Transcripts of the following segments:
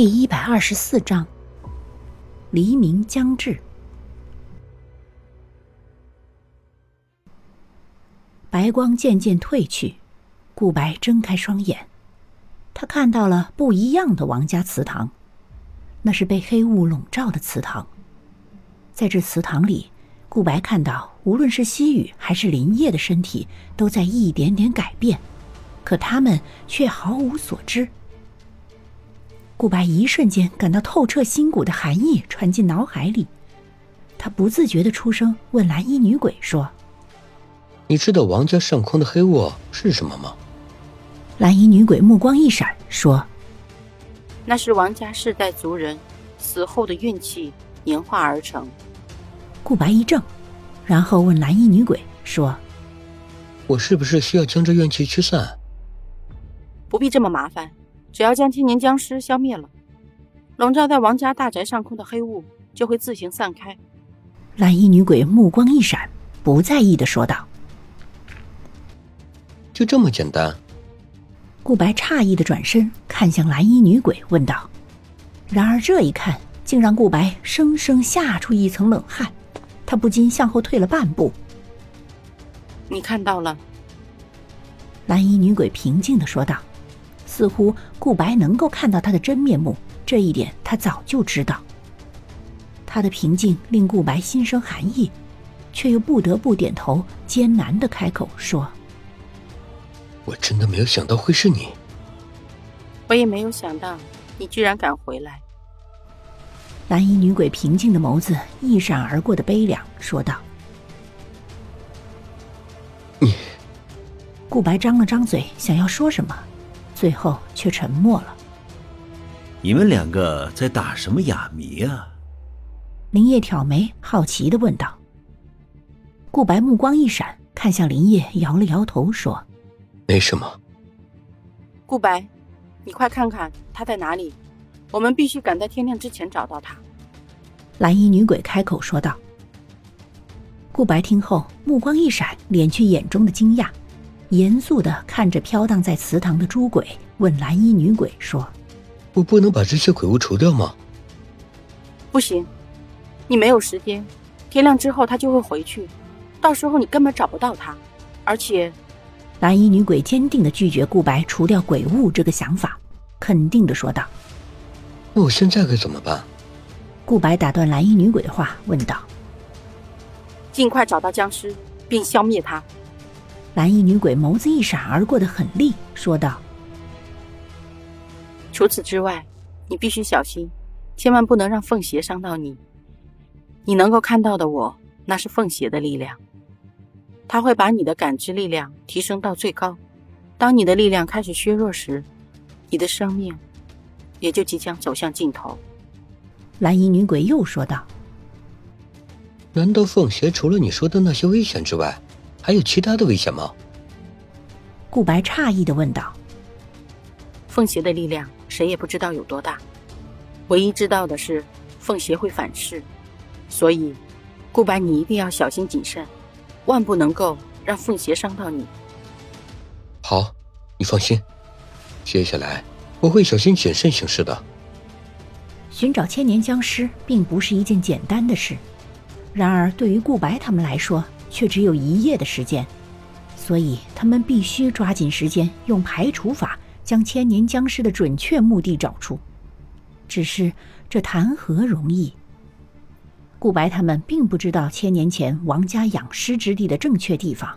第一百二十四章，黎明将至。白光渐渐褪去，顾白睁开双眼，他看到了不一样的王家祠堂，那是被黑雾笼罩的祠堂。在这祠堂里，顾白看到，无论是西雨还是林叶的身体都在一点点改变，可他们却毫无所知。顾白一瞬间感到透彻心骨的寒意传进脑海里，他不自觉的出声问蓝衣女鬼说：“你知道王家上空的黑雾是什么吗？”蓝衣女鬼目光一闪说：“那是王家世代族人死后的运气凝化而成。”顾白一怔，然后问蓝衣女鬼说：“我是不是需要将这怨气驱散？”“不必这么麻烦。”只要将千年僵尸消灭了，笼罩在王家大宅上空的黑雾就会自行散开。蓝衣女鬼目光一闪，不在意的说道：“就这么简单？”顾白诧异的转身看向蓝衣女鬼，问道：“然而这一看，竟让顾白生生吓出一层冷汗，他不禁向后退了半步。”“你看到了？”蓝衣女鬼平静的说道。似乎顾白能够看到他的真面目，这一点他早就知道。他的平静令顾白心生寒意，却又不得不点头，艰难的开口说：“我真的没有想到会是你。我也没有想到你居然敢回来。”蓝衣女鬼平静的眸子一闪而过的悲凉，说道：“你。”顾白张了张嘴，想要说什么。最后却沉默了。你们两个在打什么哑谜啊？林叶挑眉，好奇的问道。顾白目光一闪，看向林叶，摇了摇头说：“没什么。”顾白，你快看看他在哪里，我们必须赶在天亮之前找到他。蓝衣女鬼开口说道。顾白听后，目光一闪，敛去眼中的惊讶。严肃的看着飘荡在祠堂的朱鬼，问蓝衣女鬼说：“我不能把这些鬼物除掉吗？”“不行，你没有时间。天亮之后他就会回去，到时候你根本找不到他。而且，蓝衣女鬼坚定的拒绝顾白除掉鬼物这个想法，肯定的说道：“那我现在该怎么办？”顾白打断蓝衣女鬼的话，问道：“尽快找到僵尸，并消灭他。”蓝衣女鬼眸子一闪而过的狠厉，说道：“除此之外，你必须小心，千万不能让凤邪伤到你。你能够看到的我，那是凤邪的力量，他会把你的感知力量提升到最高。当你的力量开始削弱时，你的生命也就即将走向尽头。”蓝衣女鬼又说道：“难道凤邪除了你说的那些危险之外？”还有其他的危险吗？顾白诧异的问道。凤邪的力量谁也不知道有多大，唯一知道的是凤邪会反噬，所以顾白你一定要小心谨慎，万不能够让凤邪伤到你。好，你放心，接下来我会小心谨慎行事的。寻找千年僵尸并不是一件简单的事，然而对于顾白他们来说。却只有一夜的时间，所以他们必须抓紧时间，用排除法将千年僵尸的准确目的找出。只是这谈何容易？顾白他们并不知道千年前王家养尸之地的正确地方。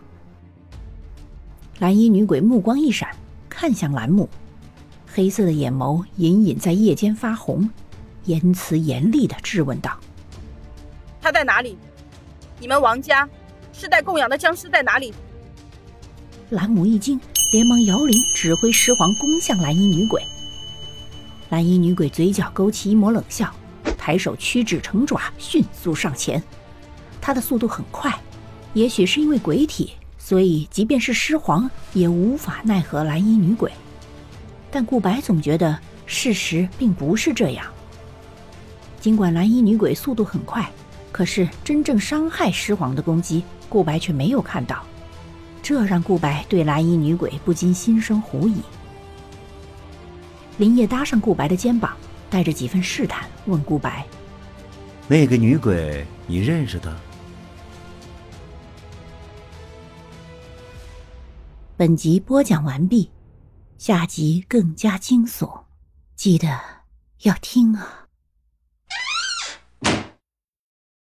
蓝衣女鬼目光一闪，看向蓝木，黑色的眼眸隐隐在夜间发红，言辞严厉的质问道：“他在哪里？你们王家？”世代供养的僵尸在哪里？蓝母一惊，连忙摇铃指挥狮皇攻向蓝衣女鬼。蓝衣女鬼嘴角勾起一抹冷笑，抬手屈指成爪，迅速上前。她的速度很快，也许是因为鬼体，所以即便是狮皇也无法奈何蓝衣女鬼。但顾白总觉得事实并不是这样。尽管蓝衣女鬼速度很快，可是真正伤害尸皇的攻击顾白却没有看到。这让顾白对蓝衣女鬼不禁心生狐疑。林业搭上顾白的肩膀带着几分试探问顾白。那个女鬼你认识她？本集播讲完毕下集更加惊悚记得要听啊。